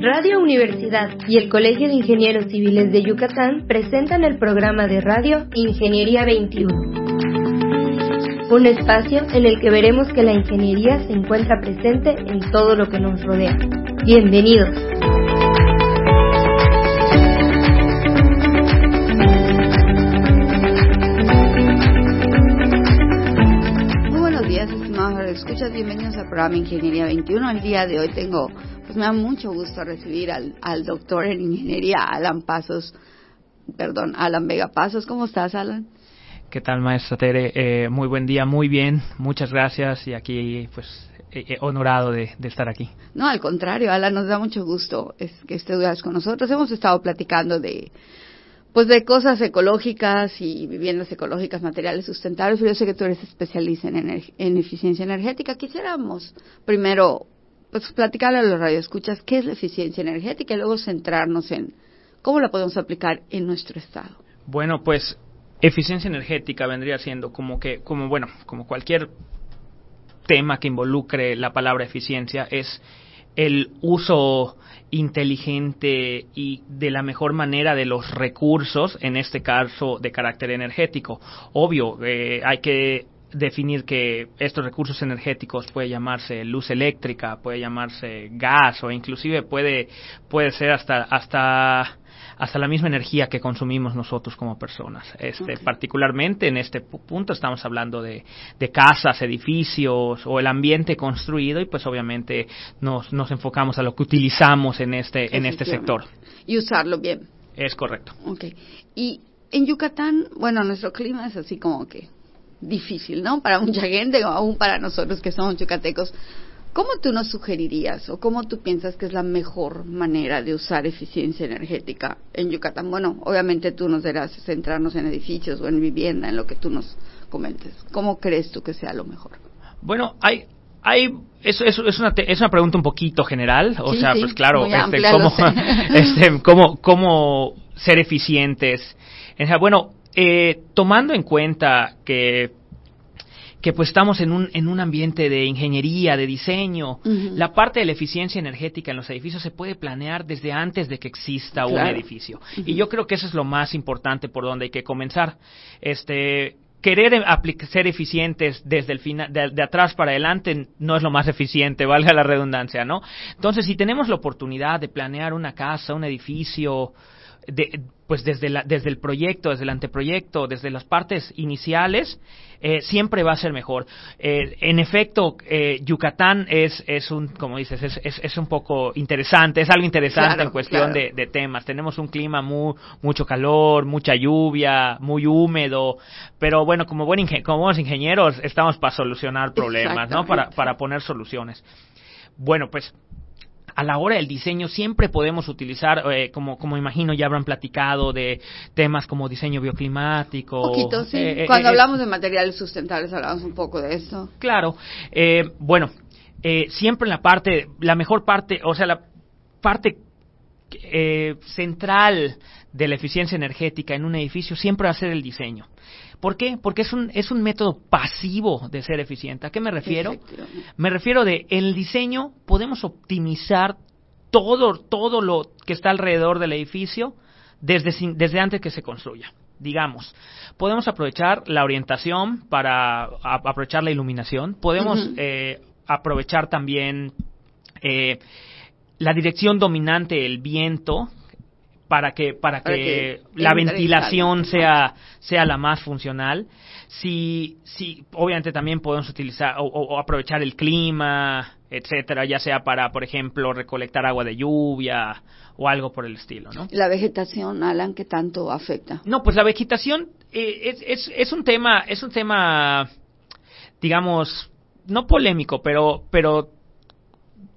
Radio Universidad y el Colegio de Ingenieros Civiles de Yucatán presentan el programa de radio Ingeniería 21. Un espacio en el que veremos que la ingeniería se encuentra presente en todo lo que nos rodea. Bienvenidos. Muy buenos días, estimados escuchas. Bienvenidos al programa Ingeniería 21. El día de hoy tengo pues me da mucho gusto recibir al, al doctor en ingeniería Alan Pasos, perdón, Alan Vega Pasos. ¿Cómo estás, Alan? ¿Qué tal, maestra Tere? Eh, muy buen día, muy bien, muchas gracias y aquí, pues, eh, eh, honorado de, de, estar aquí. No, al contrario, Alan, nos da mucho gusto es, que estés con nosotros. Hemos estado platicando de, pues, de cosas ecológicas y viviendas ecológicas, materiales sustentables, pero yo sé que tú eres especialista en, en eficiencia energética. Quisiéramos primero pues platicarle a los radioescuchas qué es la eficiencia energética y luego centrarnos en cómo la podemos aplicar en nuestro estado. Bueno, pues eficiencia energética vendría siendo como que, como bueno, como cualquier tema que involucre la palabra eficiencia es el uso inteligente y de la mejor manera de los recursos, en este caso de carácter energético. Obvio, eh, hay que definir que estos recursos energéticos puede llamarse luz eléctrica, puede llamarse gas o inclusive puede puede ser hasta hasta hasta la misma energía que consumimos nosotros como personas. Este, Particularmente en este punto estamos hablando de, de, casas, edificios o el ambiente construido y pues obviamente nos, nos enfocamos a lo que utilizamos en este, en este sector. Y usarlo bien. Es correcto. Okay. Y en Yucatán, bueno, nuestro clima es así como que difícil, ¿no? Para mucha gente, o aún para nosotros que somos yucatecos. ¿Cómo tú nos sugerirías o cómo tú piensas que es la mejor manera de usar eficiencia energética en Yucatán? Bueno, obviamente tú nos dirás centrarnos en edificios o en vivienda, en lo que tú nos comentes. ¿Cómo crees tú que sea lo mejor? Bueno, hay, hay eso, eso es, una, es una pregunta un poquito general, o sea, pues claro, este, cómo, este, cómo, cómo ser eficientes. Bueno, eh, tomando en cuenta que que pues estamos en un, en un ambiente de ingeniería, de diseño. La parte de la eficiencia energética en los edificios se puede planear desde antes de que exista un edificio. Y yo creo que eso es lo más importante por donde hay que comenzar. Este, querer ser eficientes desde el final, de, de, atrás para adelante no es lo más eficiente, valga la redundancia, ¿no? Entonces, si tenemos la oportunidad de planear una casa, un edificio, de, pues desde, la, desde el proyecto, desde el anteproyecto, desde las partes iniciales, eh, siempre va a ser mejor. Eh, en efecto, eh, Yucatán es, es un, como dices, es, es, es, un poco interesante, es algo interesante en cuestión de, de, temas. Tenemos un clima muy, mucho calor, mucha lluvia, muy húmedo, pero bueno, como, buen como buenos ingenieros estamos para solucionar problemas, ¿no? Para, para poner soluciones. Bueno, pues a la hora del diseño siempre podemos utilizar, eh, como, como imagino ya habrán platicado, de temas como diseño bioclimático. Poquito, sí. Eh, eh, Cuando hablamos de materiales sustentables hablamos un poco de eso. Claro. bueno, siempre en la parte, la mejor parte, o sea, la parte central de la eficiencia energética en un edificio siempre va a ser el diseño. ¿Por qué? Porque es un, es un método pasivo de ser eficiente. ¿A qué me refiero? Me refiero de, en el diseño podemos optimizar todo, todo lo que está alrededor del edificio desde, desde antes que se construya. Digamos, podemos aprovechar la orientación para aprovechar la iluminación, podemos eh, aprovechar también eh, la dirección dominante el viento para que para, que, la ventilación sea sea la más funcional. Si si obviamente también podemos utilizar o, aprovechar el clima etcétera ya sea para por ejemplo recolectar agua de lluvia o algo por el estilo no la vegetación Alan qué tanto afecta no pues la vegetación eh, es, es, es un tema es un tema digamos no polémico pero pero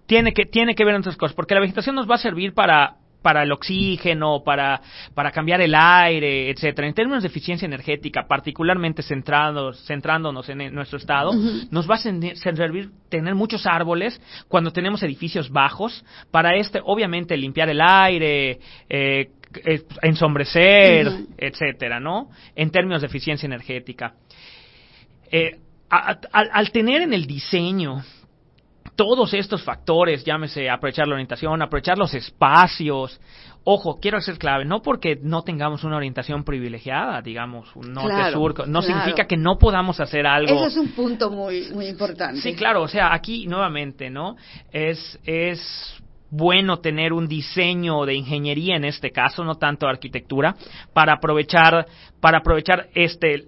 tiene que tiene que ver en otras cosas porque la vegetación nos va a servir para para el oxígeno, para, para cambiar el aire, etcétera. En términos de eficiencia energética, particularmente centrados, centrándonos en nuestro estado, nos va a servir tener muchos árboles cuando tenemos edificios bajos, para este, obviamente, limpiar el aire, eh, ensombrecer, etcétera, ¿no? En términos de eficiencia energética. Eh, al tener en el diseño todos estos factores, llámese aprovechar la orientación, aprovechar los espacios. Ojo, quiero ser clave, no porque no tengamos una orientación privilegiada, digamos, un norte-sur, no significa que no podamos hacer algo. Eso es un punto muy, muy importante. Sí, claro, o sea, aquí nuevamente, ¿no? Es, es bueno tener un diseño de ingeniería en este caso, no tanto arquitectura, para aprovechar, para aprovechar este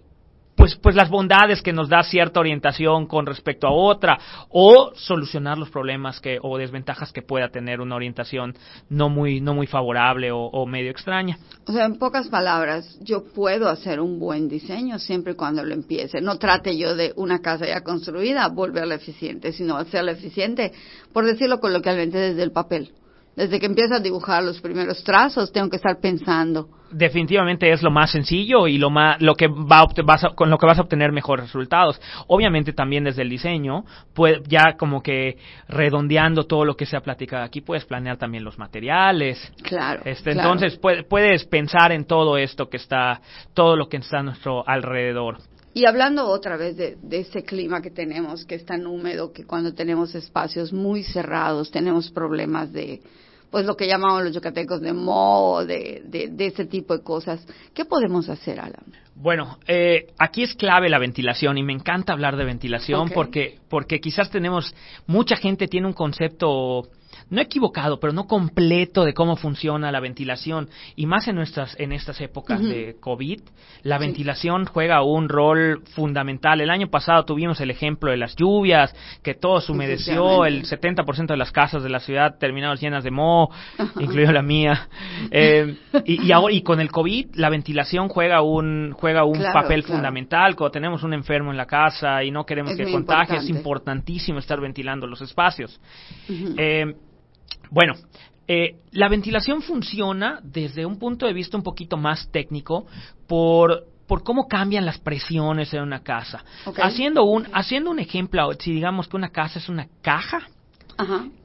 pues, pues las bondades que nos da cierta orientación con respecto a otra o solucionar los problemas que o desventajas que pueda tener una orientación no muy no muy favorable o, medio extraña. O sea, en pocas palabras, yo puedo hacer un buen diseño siempre y cuando lo empiece. No trate yo de una casa ya construida volverla eficiente, sino hacerla eficiente, por decirlo coloquialmente, desde el papel. Desde que empiezas a dibujar los primeros trazos, tengo que estar pensando. Definitivamente es lo más sencillo y lo más, lo que va con lo que vas a obtener mejores resultados. Obviamente también desde el diseño, pues ya como que redondeando todo lo que se ha platicado aquí, puedes planear también los materiales. Claro. Este, Entonces puedes pensar en todo esto que está, todo lo que está a nuestro alrededor. Y hablando otra vez de, ese clima que tenemos, que es tan húmedo, que cuando tenemos espacios muy cerrados tenemos problemas de, pues lo que llamamos los yucatecos de moho, de, de, ese tipo de cosas. ¿Qué podemos hacer, Alan? Bueno, eh, aquí es clave la ventilación y me encanta hablar de ventilación porque, porque quizás tenemos, mucha gente tiene un concepto no equivocado, pero no completo de cómo funciona la ventilación. Y más en, nuestras, en estas épocas de COVID, la ventilación juega un rol fundamental. El año pasado tuvimos el ejemplo de las lluvias, que todo se humedeció, el 70% de las casas de la ciudad terminaron llenas de moho, incluido la mía. Eh, y, y, con el COVID, la ventilación juega un, juega un papel fundamental. Cuando tenemos un enfermo en la casa y no queremos que contagie, es importantísimo estar ventilando los espacios. Bueno, eh, la ventilación funciona desde un punto de vista un poquito más técnico por por cómo cambian las presiones en una casa. Haciendo un haciendo un ejemplo, si digamos que una casa es una caja,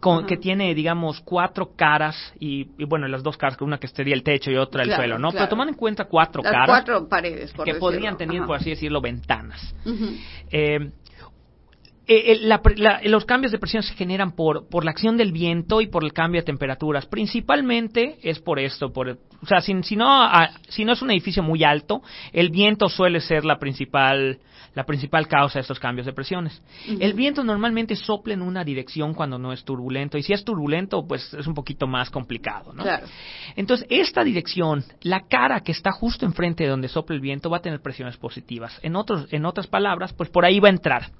con, que tiene, digamos, cuatro caras y, bueno, las dos caras, una que sería el techo y otra el suelo, ¿no? Pero tomando en cuenta cuatro caras. Cuatro paredes, Que podrían tener, por así decirlo, ventanas. eh, eh, los cambios de presión se generan por, por la acción del viento y por el cambio de temperaturas. Principalmente es por esto. Por, o sea, si, no, ah, si no es un edificio muy alto, el viento suele ser la principal, la principal causa de estos cambios de presiones. El viento normalmente sopla en una dirección cuando no es turbulento. Y si es turbulento, pues es un poquito más complicado. ¿no? Claro. Entonces, esta dirección, la cara que está justo enfrente de donde sopla el viento, va a tener presiones positivas. En, otros, en otras palabras, pues por ahí va a entrar.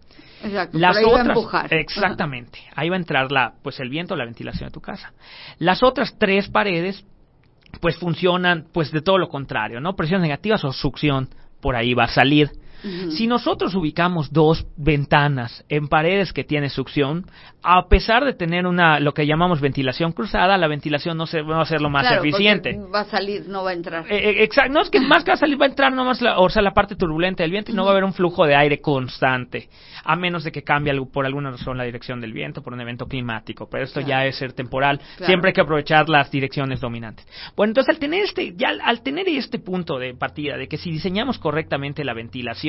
Exacto, Las ahí otras, va a empujar. Exactamente. Ahí va a entrar la, pues el viento, la ventilación de tu casa. Las otras tres paredes, pues funcionan, pues de todo lo contrario, ¿no? Presiones negativas o succión, por ahí va a salir. Si nosotros ubicamos dos ventanas en paredes que tienen succión, a pesar de tener una lo que llamamos ventilación cruzada, la ventilación no, se, va a ser lo más eficiente. Va a salir, no va a entrar. Eh, eh, exacto, no es que más que va a salir, va a entrar nomás la, o sea, la parte turbulenta del viento y no va a haber un flujo de aire constante, a menos de que cambie por alguna razón la dirección del viento por un evento climático. Pero esto ya es ser temporal. Siempre hay que aprovechar las direcciones dominantes. Bueno, entonces al tener este, ya al tener este punto de partida de que si diseñamos correctamente la ventilación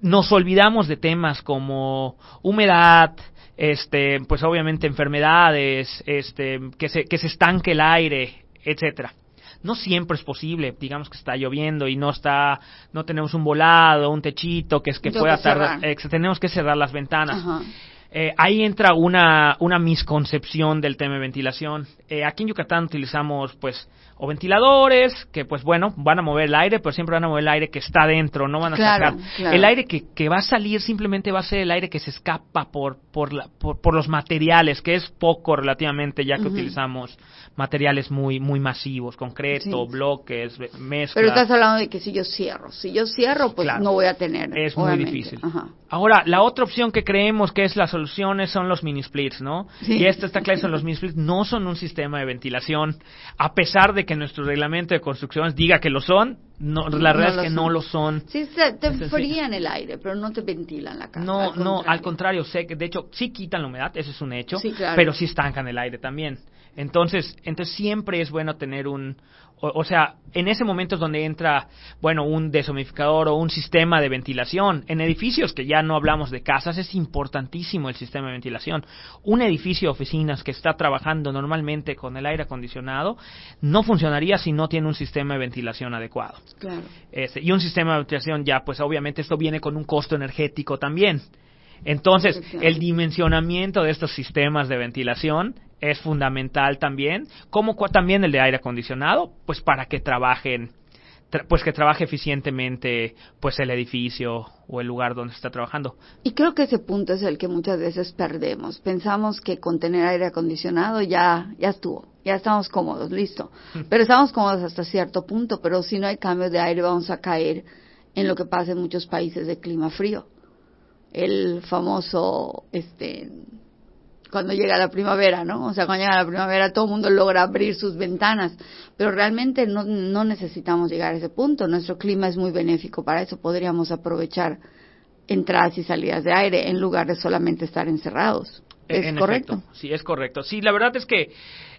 nos olvidamos de temas como humedad, este, pues obviamente enfermedades, este, que se, que se estanque el aire, etcétera. No siempre es posible, digamos que está lloviendo y no está, no tenemos un volado, un techito que es que pueda tardar, tenemos que cerrar las ventanas. Eh, ahí entra una, una misconcepción del tema de ventilación. Eh, aquí en Yucatán utilizamos pues o ventiladores que pues bueno van a mover el aire pero siempre van a mover el aire que está dentro no van a sacar. el aire que, que, va a salir simplemente va a ser el aire que se escapa por por, la, por, los materiales que es poco relativamente ya que utilizamos materiales muy muy masivos concreto bloques mezclas. Pero estás hablando de que si yo cierro si yo cierro pues no voy a tener es muy difícil. Ahora la otra opción que creemos que es la solución son los mini splits no y esta está claro son los mini splits no son un sistema de ventilación a pesar de que nuestro reglamento de construcciones diga que lo son, no, la realidad es que no lo son. Sí, te enfrían el aire, pero no te ventilan la casa. No, no, al contrario, sé que de hecho sí quitan la humedad, eso es un hecho, pero sí estancan el aire también. Entonces, entonces siempre es bueno tener un, o, sea, en ese momento es donde entra, bueno, un deshumidificador o un sistema de ventilación. En edificios que ya no hablamos de casas, es importantísimo el sistema de ventilación. Un edificio de oficinas que está trabajando normalmente con el aire acondicionado no funcionaría si no tiene un sistema de ventilación adecuado. Claro. Este, y un sistema de ventilación ya, pues obviamente esto viene con un costo energético también. Entonces, el dimensionamiento de estos sistemas de ventilación es fundamental también, como también el de aire acondicionado, pues para que trabajen pues que trabaje eficientemente pues el edificio o el lugar donde está trabajando. Y creo que ese punto es el que muchas veces perdemos. Pensamos que con tener aire acondicionado ya ya estuvo, ya estamos cómodos, listo. Pero estamos cómodos hasta cierto punto, pero si no hay cambio de aire vamos a caer en lo que pasa en muchos países de clima frío. El famoso este cuando llega la primavera, ¿no? O sea, cuando llega la primavera todo el mundo logra abrir sus ventanas, pero realmente no, no necesitamos llegar a ese punto. Nuestro clima es muy benéfico para eso. Podríamos aprovechar entradas y salidas de aire en lugar de solamente estar encerrados. ¿Es correcto? sí, es correcto. Sí, la verdad es que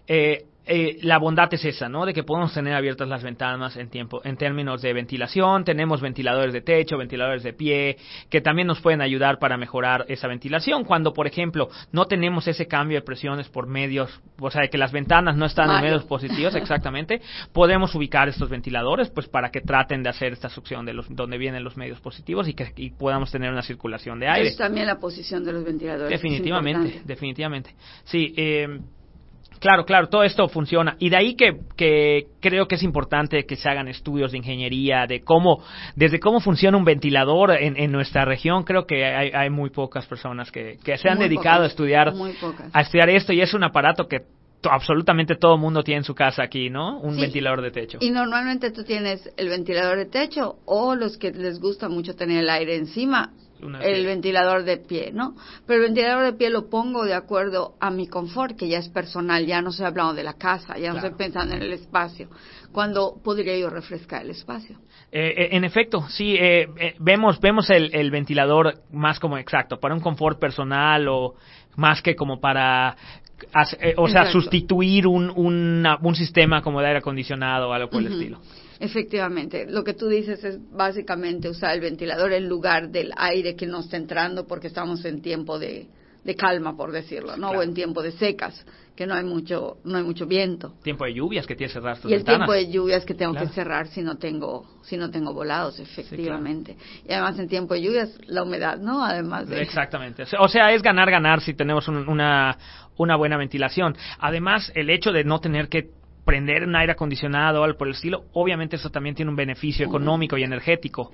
eh, eh, la bondad es esa, ¿no? De que podemos tener abiertas las ventanas en tiempo, en términos de ventilación. Tenemos ventiladores de techo, ventiladores de pie, que también nos pueden ayudar para mejorar esa ventilación. Cuando, por ejemplo, no tenemos ese cambio de presiones por medios, o sea, de que las ventanas no están en medios positivos, exactamente, podemos ubicar estos ventiladores, pues, para que traten de hacer esta succión de los, donde vienen los medios positivos y que podamos tener una circulación de aire. Es también la posición de los ventiladores. Definitivamente, definitivamente. Sí. Eh, Claro, claro, todo esto funciona. Y de ahí que, que, creo que es importante que se hagan estudios de ingeniería, de cómo, desde cómo funciona un ventilador en, en nuestra región. Creo que hay, hay muy pocas personas que, que se han dedicado a estudiar, a estudiar esto y es un aparato que absolutamente todo mundo tiene en su casa aquí, ¿no? Un ventilador de techo. Y normalmente tú tienes el ventilador de techo o los que les gusta mucho tener el aire encima el ventilador de pie, ¿no? Pero el ventilador de pie lo pongo de acuerdo a mi confort, que ya es personal, ya no estoy hablando de la casa, ya no estoy pensando en el espacio. Cuando podría yo refrescar el espacio? Eh, eh, en efecto, sí, eh, vemos, vemos el, ventilador más como exacto, para un confort personal o más que como para o sea, sustituir un, un sistema como de aire acondicionado o algo por el estilo. Efectivamente, lo que tú dices es básicamente usar el ventilador en lugar del aire que no está entrando porque estamos en tiempo de, calma, por decirlo, ¿no? O en tiempo de secas, que no hay mucho no hay mucho viento. Tiempo de lluvias que tienes que cerrar tus Y el tiempo de lluvias que tengo que cerrar si no tengo si no tengo volados, efectivamente. Y además en tiempo de lluvias la humedad, ¿no? Además de Exactamente. O sea, es ganar ganar si tenemos una una buena ventilación. Además, el hecho de no tener que prender un aire acondicionado o algo por el estilo, obviamente eso también tiene un beneficio económico y energético.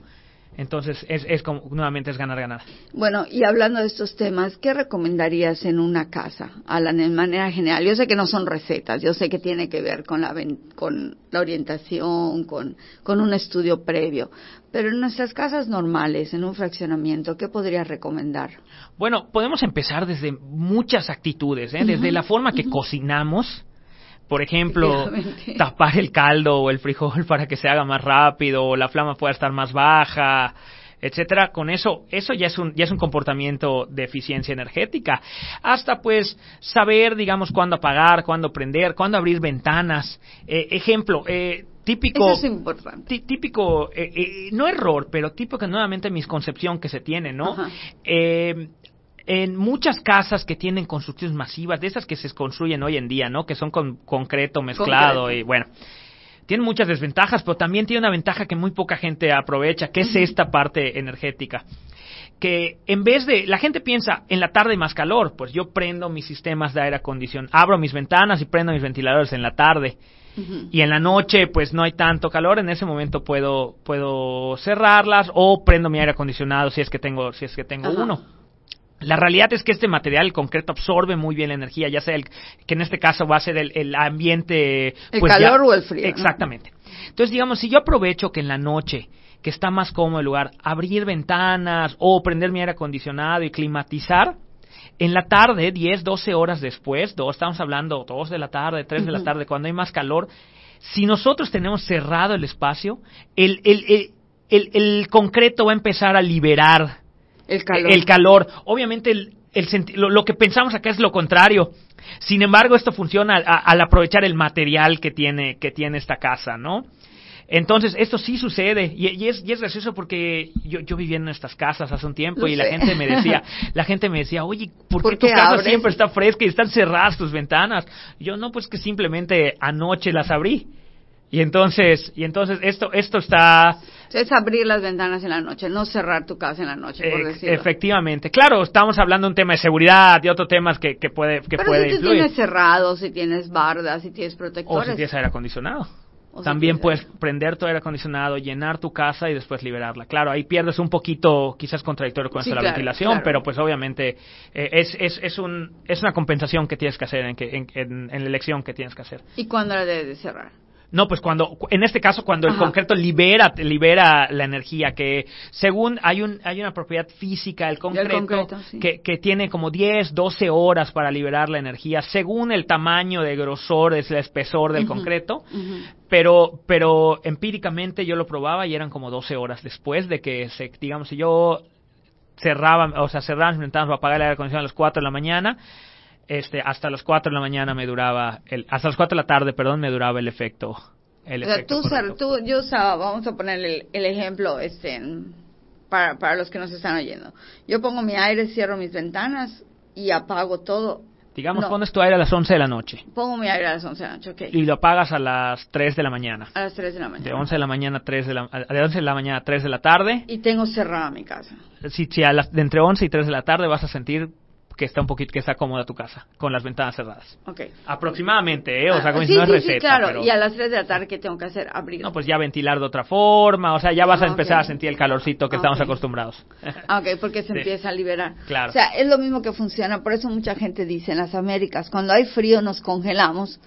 Entonces, es, es como, nuevamente es ganar, ganar. Bueno, y hablando de estos temas, ¿qué recomendarías en una casa, Alan, de manera general? Yo sé que no son recetas, yo sé que tiene que ver con la, con la orientación, con, con un estudio previo, pero en nuestras casas normales, en un fraccionamiento, ¿qué podrías recomendar? Bueno, podemos empezar desde muchas actitudes, ¿eh? desde la forma que cocinamos, por ejemplo, tapar el caldo o el frijol para que se haga más rápido o la flama pueda estar más baja, etcétera, con eso, eso ya es un, ya es un comportamiento de eficiencia energética. Hasta pues saber, digamos, cuándo apagar, cuándo prender, cuándo abrir ventanas. Eh, ejemplo, eh, típico, eso es importante. típico, eh, eh, no error, pero típico nuevamente misconcepción que se tiene, ¿no? Eh, en muchas casas que tienen construcciones masivas, de esas que se construyen hoy en día, ¿no? Que son con concreto mezclado y bueno. Tienen muchas desventajas, pero también tiene una ventaja que muy poca gente aprovecha, que es esta parte energética. Que en vez de, la gente piensa, en la tarde más calor, pues yo prendo mis sistemas de aire acondicionado, abro mis ventanas y prendo mis ventiladores en la tarde. Y en la noche, pues no hay tanto calor, en ese momento puedo, puedo cerrarlas o prendo mi aire acondicionado si es que tengo, si es que tengo uno. La realidad es que este material concreto absorbe muy bien la energía, ya sea el, que en este caso va a ser el, ambiente... El pues calor o el frío. Exactamente. Entonces, digamos, si yo aprovecho que en la noche, que está más cómodo el lugar, abrir ventanas o prender mi aire acondicionado y climatizar, en la tarde, 10, 12 horas después, dos, estamos hablando 2 de la tarde, 3 de la tarde, cuando hay más calor, si nosotros tenemos cerrado el espacio, el, el, el, el concreto va a empezar a liberar el calor. El calor. Obviamente el, el lo, lo, que pensamos acá es lo contrario. Sin embargo, esto funciona al aprovechar el material que tiene, que tiene esta casa, ¿no? Entonces, esto sí sucede y, es, y es gracioso porque yo, yo vivía en estas casas hace un tiempo y la gente me decía, la gente me decía, oye, ¿por, qué, tu casa siempre está fresca y están cerradas tus ventanas? yo, no, pues que simplemente anoche las abrí. Y entonces, y entonces esto, esto está es abrir las ventanas en la noche, no cerrar tu casa en la noche, por decirlo. Efectivamente. Claro, estamos hablando de un tema de seguridad y otros temas que, que puede, que Pero puede si tienes cerrado, si tienes bardas, si tienes protectores. O si tienes aire acondicionado. También puedes prender tu aire acondicionado, llenar tu casa y después liberarla. Claro, ahí pierdes un poquito, quizás contradictorio con esto de la ventilación, pero pues obviamente eh, es, es, es, un, es una compensación que tienes que hacer en, que, en, la elección que tienes que hacer. ¿Y cuándo la debes de cerrar? No, pues cuando, en este caso, cuando el concreto libera, libera la energía, que según hay un, hay una propiedad física del concreto, que, que tiene como 10, 12 horas para liberar la energía, según el tamaño de grosor, es el espesor del concreto, pero, pero empíricamente yo lo probaba y eran como 12 horas después de que se, digamos, si yo cerraba, o sea, cerraba mis ventanas para apagar el aire acondicionado a las 4 de la mañana, este, hasta las 4 de la mañana me duraba, el, hasta las 4 de la tarde, perdón, me duraba el efecto. El tú, tú, yo usaba, vamos a poner el, ejemplo este, para, para los que nos están oyendo. Yo pongo mi aire, cierro mis ventanas y apago todo. Digamos, pones tu aire a las 11 de la noche. Pongo mi aire a las 11 de la noche, ok. Y lo apagas a las 3 de la mañana. A las 3 de la mañana. De 11 de la mañana a 3 de la, de 11 de la mañana a 3 de la tarde. Y tengo cerrada mi casa. Si, si a las, de entre 11 y 3 de la tarde vas a sentir que está un poquito, que está cómoda tu casa, con las ventanas cerradas. Ok. Aproximadamente, ¿eh? O sea, como si no es receta. Sí, claro. Y a las 3 de la tarde, ¿qué tengo que hacer? Abrir. No, pues ya ventilar de otra forma, o sea, ya vas a ah, empezar a sentir el calorcito que estamos acostumbrados. Ah, ok, porque se empieza a liberar. Claro. O sea, es lo mismo que funciona, por eso mucha gente dice en las Américas, cuando hay frío nos congelamos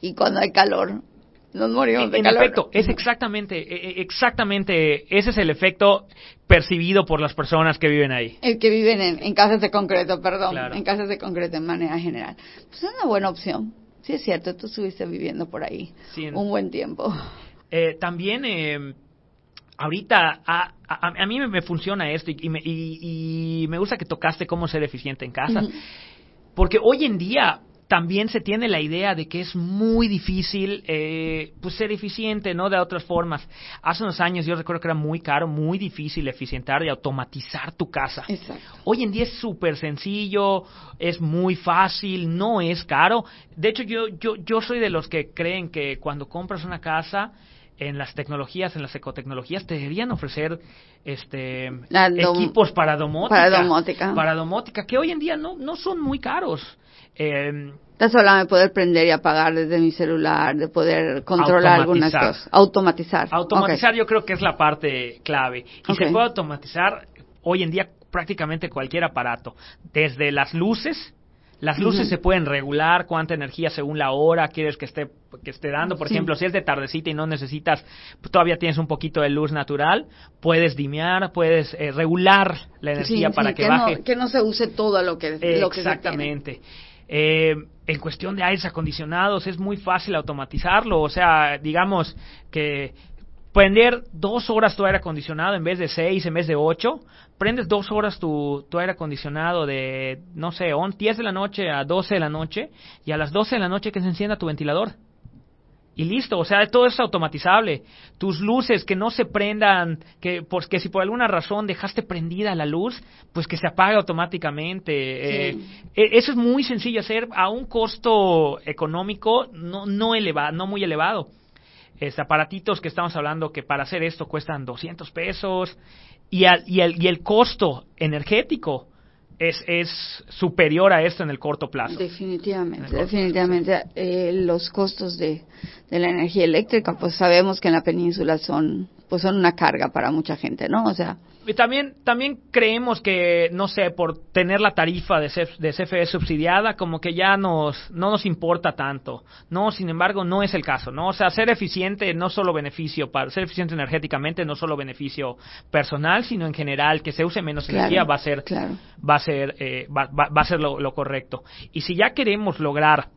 y cuando hay calor nos morimos de en efecto, es exactamente, e, e, exactamente, ese es el efecto percibido por las personas que viven ahí. El que viven en, casas de concreto, perdón, en casas de concreto en manera general. Pues es una buena opción. Sí es cierto, tú estuviste viviendo por ahí un buen tiempo. Eh, también, eh, ahorita, a, a, mí me, funciona esto y, me, y, me gusta que tocaste cómo ser eficiente en casa. Porque hoy en día también se tiene la idea de que es muy difícil eh, pues ser eficiente, ¿no? De otras formas. Hace unos años yo recuerdo que era muy caro, muy difícil eficientar y automatizar tu casa. Exacto. Hoy en día es súper sencillo, es muy fácil, no es caro. De hecho, yo, yo, yo soy de los que creen que cuando compras una casa, en las tecnologías, en las ecotecnologías, te deberían ofrecer este equipos para domótica, para domótica. Para domótica, que hoy en día no, no son muy caros. Eh, Estás hablando de poder prender y apagar desde mi celular, de poder controlar algunas cosas. Automatizar. Automatizar yo creo que es la parte clave. Y se puede automatizar hoy en día prácticamente cualquier aparato. Desde las luces, las luces se pueden regular cuánta energía según la hora quieres que esté que esté dando. Por ejemplo, si es de tardecita y no necesitas, pues, todavía tienes un poquito de luz natural, puedes dimear, puedes eh, regular la energía para que, baje. que no se use todo lo que, lo que Exactamente. Eh, en cuestión de aires acondicionados es muy fácil automatizarlo, o sea, digamos que prender dos horas tu aire acondicionado en vez de seis, en vez de ocho, prendes dos horas tu, tu aire acondicionado de, no sé, 10 de la noche a 12 de la noche. Y a las 12 de la noche que se encienda tu ventilador y listo, o sea, todo es automatizable. Tus luces que no se prendan, que porque si por alguna razón dejaste prendida la luz, pues que se apague automáticamente. Eh, e, eso es muy sencillo hacer a un costo económico no no elevado, no muy elevado. Es aparatitos que estamos hablando que para hacer esto cuestan 200 pesos y, y, el, y el costo energético es, es superior a esto en el corto plazo. Definitivamente, definitivamente. Eh, los costos de, de la energía eléctrica, pues sabemos que en la península son, pues son una carga para mucha gente, ¿no? O sea, y también, también creemos que, no sé, por tener la tarifa de, de CFE subsidiada, como que ya nos, no nos importa tanto. No, sin embargo, no es el caso, ¿no? O sea, ser eficiente no solo beneficio, para ser eficiente energéticamente no solo beneficio personal, sino en general, que se use menos energía va a ser, va a ser, eh, va, va, a ser lo, lo correcto. Y si ya queremos lograr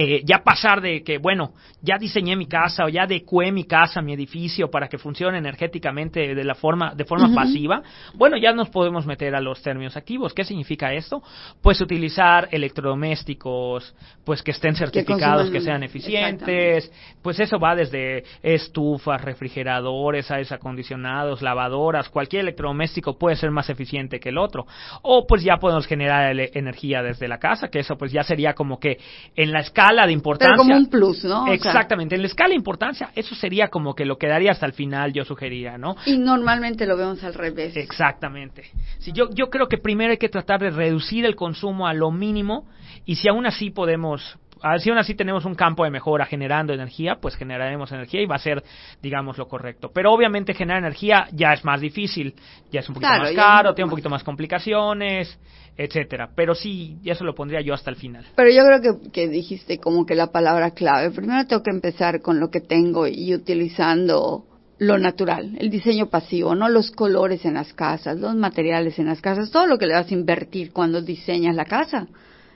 eh, ya pasar de que, bueno, ya diseñé mi casa o ya adecué mi casa, mi edificio para que funcione energéticamente de la forma, de forma pasiva, bueno, ya nos podemos meter a los términos activos. ¿Qué significa esto? Pues utilizar electrodomésticos, pues que estén certificados, que, sean eficientes, pues eso va desde estufas, refrigeradores, aires acondicionados, lavadoras, cualquier electrodoméstico puede ser más eficiente que el otro. O pues ya podemos generar energía desde la casa, que eso pues ya sería como que en la escala escala de importancia. como un plus, ¿no? Exactamente, en la escala de importancia, eso sería como que lo quedaría hasta el final, yo sugería, ¿no? Y normalmente lo vemos al revés. Exactamente. Sí, yo, yo creo que primero hay que tratar de reducir el consumo a lo mínimo y si aún así podemos si aún así tenemos un campo de mejora generando energía, pues generaremos energía y va a ser, digamos, lo correcto. Pero obviamente generar energía ya es más difícil, ya es un poquito más caro, tiene un poquito más complicaciones, etcétera. Pero sí, eso lo pondría yo hasta el final. Pero yo creo que, que dijiste como que la palabra clave. Primero tengo que empezar con lo que tengo y utilizando lo natural, el diseño pasivo, no los colores en las casas, los materiales en las casas, todo lo que le vas a invertir cuando diseñas la casa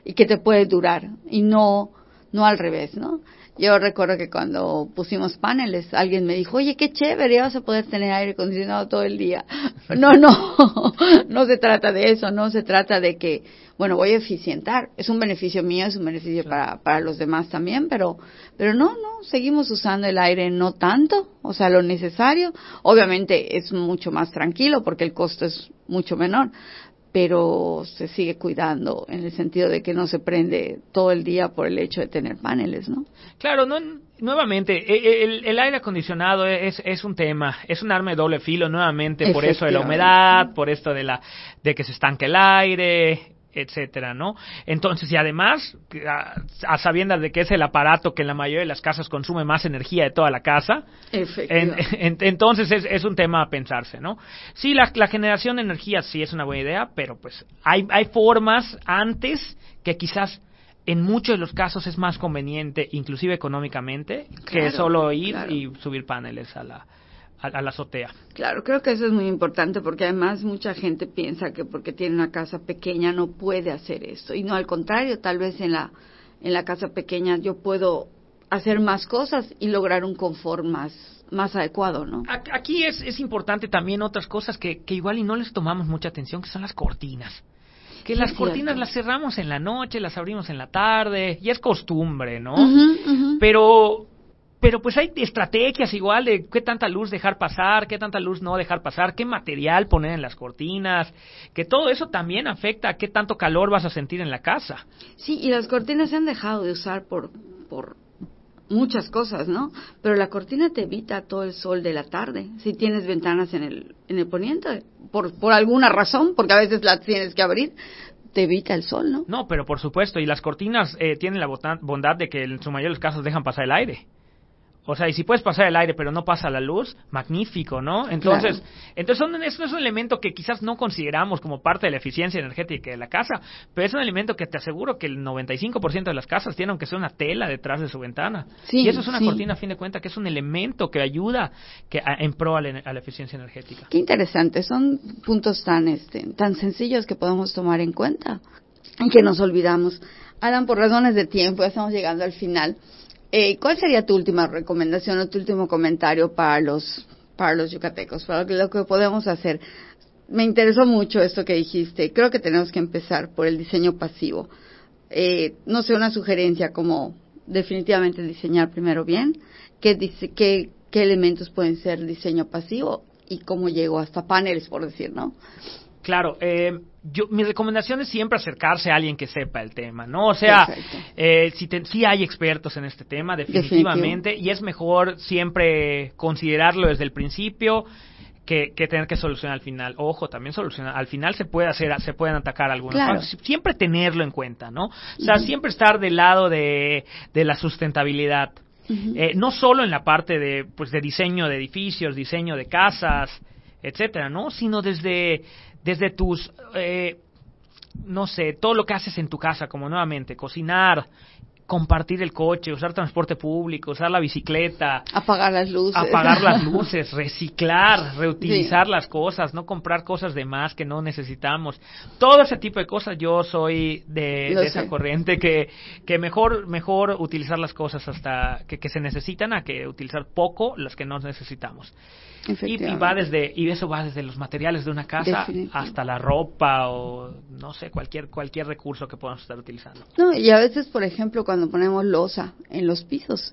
y que te puede durar y no no al revés, ¿no? Yo recuerdo que cuando pusimos paneles, alguien me dijo, oye, qué chévere, vas a poder tener aire acondicionado todo el día. No, no, no se trata de eso, no se trata de que, bueno, voy a eficientar. Es un beneficio mío, es un beneficio para, para los demás también, pero, pero no, no, seguimos usando el aire no tanto, o sea, lo necesario. Obviamente es mucho más tranquilo porque el costo es mucho menor, pero se sigue cuidando en el sentido de que no se prende todo el día por el hecho de tener paneles, ¿no? Claro, no, nuevamente, e, e, el, aire acondicionado es, es, un tema, es un arma de doble filo, nuevamente, por eso de la humedad, por esto de, la, de que se estanque el aire, etcétera, ¿no? Entonces, y además, a, sabiendas de que es el aparato que en la mayoría de las casas consume más energía de toda la casa, entonces es, es, un tema a pensarse, ¿no? Sí, la, la, generación de energía sí es una buena idea, pero pues hay, hay formas antes que quizás en muchos de los casos es más conveniente, inclusive económicamente, que solo ir y subir paneles a la, a, la azotea. Claro, creo que eso es muy importante porque además mucha gente piensa que porque tiene una casa pequeña no puede hacer esto y no al contrario, tal vez en la en la casa pequeña yo puedo hacer más cosas y lograr un confort más más adecuado, ¿no? Aquí es, es importante también otras cosas que, que igual y no les tomamos mucha atención, que son las cortinas que las cortinas las cerramos en la noche, las abrimos en la tarde, y es costumbre, ¿no? Pero pero pues hay estrategias igual de qué tanta luz dejar pasar, qué tanta luz no dejar pasar, qué material poner en las cortinas, que todo eso también afecta a qué tanto calor vas a sentir en la casa. Sí, y las cortinas se han dejado de usar por, por muchas cosas, ¿no? Pero la cortina te evita todo el sol de la tarde, si tienes ventanas en el, en el poniente, por, por alguna razón, porque a veces las tienes que abrir, te evita el sol, ¿no? No, pero por supuesto, y las cortinas eh, tienen la bondad de que en su mayor casos dejan pasar el aire. O sea, y si puedes pasar el aire pero no pasa la luz, magnífico, ¿no? Entonces, entonces son, eso es un elemento que quizás no consideramos como parte de la eficiencia energética de la casa, pero es un elemento que te aseguro que el 95% de las casas tienen que ser una tela detrás de su ventana. y eso es una cortina a fin de cuentas que es un elemento que ayuda que en pro a la, eficiencia energética. Qué interesante, son puntos tan este, tan sencillos que podemos tomar en cuenta y que nos olvidamos. Adam, por razones de tiempo, ya estamos llegando al final. Eh, ¿Cuál sería tu última recomendación o tu último comentario para los para los yucatecos, para lo que podemos hacer? Me interesó mucho esto que dijiste. Creo que tenemos que empezar por el diseño pasivo. Eh, no sé, una sugerencia como definitivamente diseñar primero bien. ¿Qué, qué, qué elementos pueden ser diseño pasivo? Y cómo llego hasta paneles, por decir, ¿no? Claro, eh, yo, mi recomendación es siempre acercarse a alguien que sepa el tema, ¿no? O sea, eh, si, si hay expertos en este tema, definitivamente, y es mejor siempre considerarlo desde el principio que, que, tener que solucionar al final. Ojo, también solucionar. Al final se puede hacer, se pueden atacar algunos Siempre tenerlo en cuenta, ¿no? O sea, siempre estar del lado de, de la sustentabilidad. eh, no solo en la parte de, pues, de diseño de edificios, diseño de casas, etcétera, ¿no? Sino desde desde tus, eh, no sé, todo lo que haces en tu casa, como nuevamente, cocinar, compartir el coche, usar transporte público, usar la bicicleta, apagar las luces, apagar las luces, reciclar, reutilizar las cosas, no comprar cosas de más que no necesitamos. Todo ese tipo de cosas yo soy de, esa corriente que, que mejor mejor utilizar las cosas hasta que, que se necesitan a que utilizar poco las que no necesitamos. Y, va desde y eso va desde los materiales de una casa hasta la ropa o no sé cualquier cualquier recurso que podamos estar utilizando. No y a veces por ejemplo cuando ponemos losa en los pisos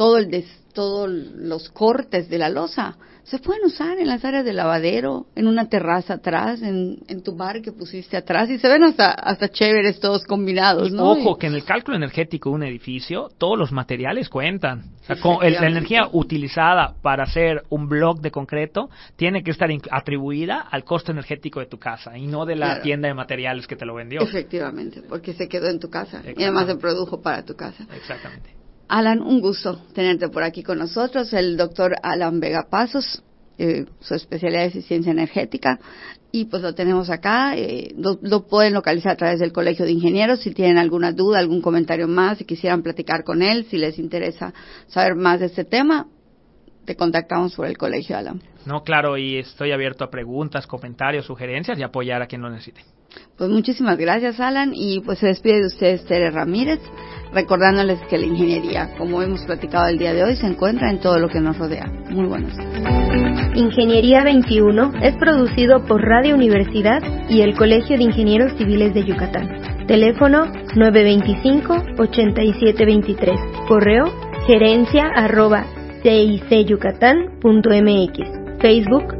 todo el des, todos los cortes de la losa se pueden usar en las áreas de lavadero, en una terraza atrás, en, en tu bar que pusiste atrás y se ven hasta, hasta chéveres todos combinados, ¿no? Ojo, que en el cálculo energético de un edificio todos los materiales cuentan. O la energía utilizada para hacer un bloque de concreto tiene que estar atribuida al costo energético de tu casa y no de la tienda de materiales que te lo vendió. Efectivamente, porque se quedó en tu casa y además se produjo para tu casa. Exactamente. Alan, un gusto tenerte por aquí con nosotros, el doctor Alan Vega Pasos, eh, su especialidad es eficiencia energética, y pues lo tenemos acá, eh, lo, pueden localizar a través del Colegio de Ingenieros, si tienen alguna duda, algún comentario más, si quisieran platicar con él, si les interesa saber más de este tema, te contactamos por el Colegio Alan. No, claro, y estoy abierto a preguntas, comentarios, sugerencias y apoyar a quien lo necesite. Pues muchísimas gracias, Alan, y pues se despide de ustedes Tere Ramírez, recordándoles que la ingeniería, como hemos platicado el día de hoy, se encuentra en todo lo que nos rodea. Muy buenos. Ingeniería 21 es producido por Radio Universidad y el Colegio de Ingenieros Civiles de Yucatán. Teléfono 925-8723. Correo gerencia arroba cicyucatán.mx. Facebook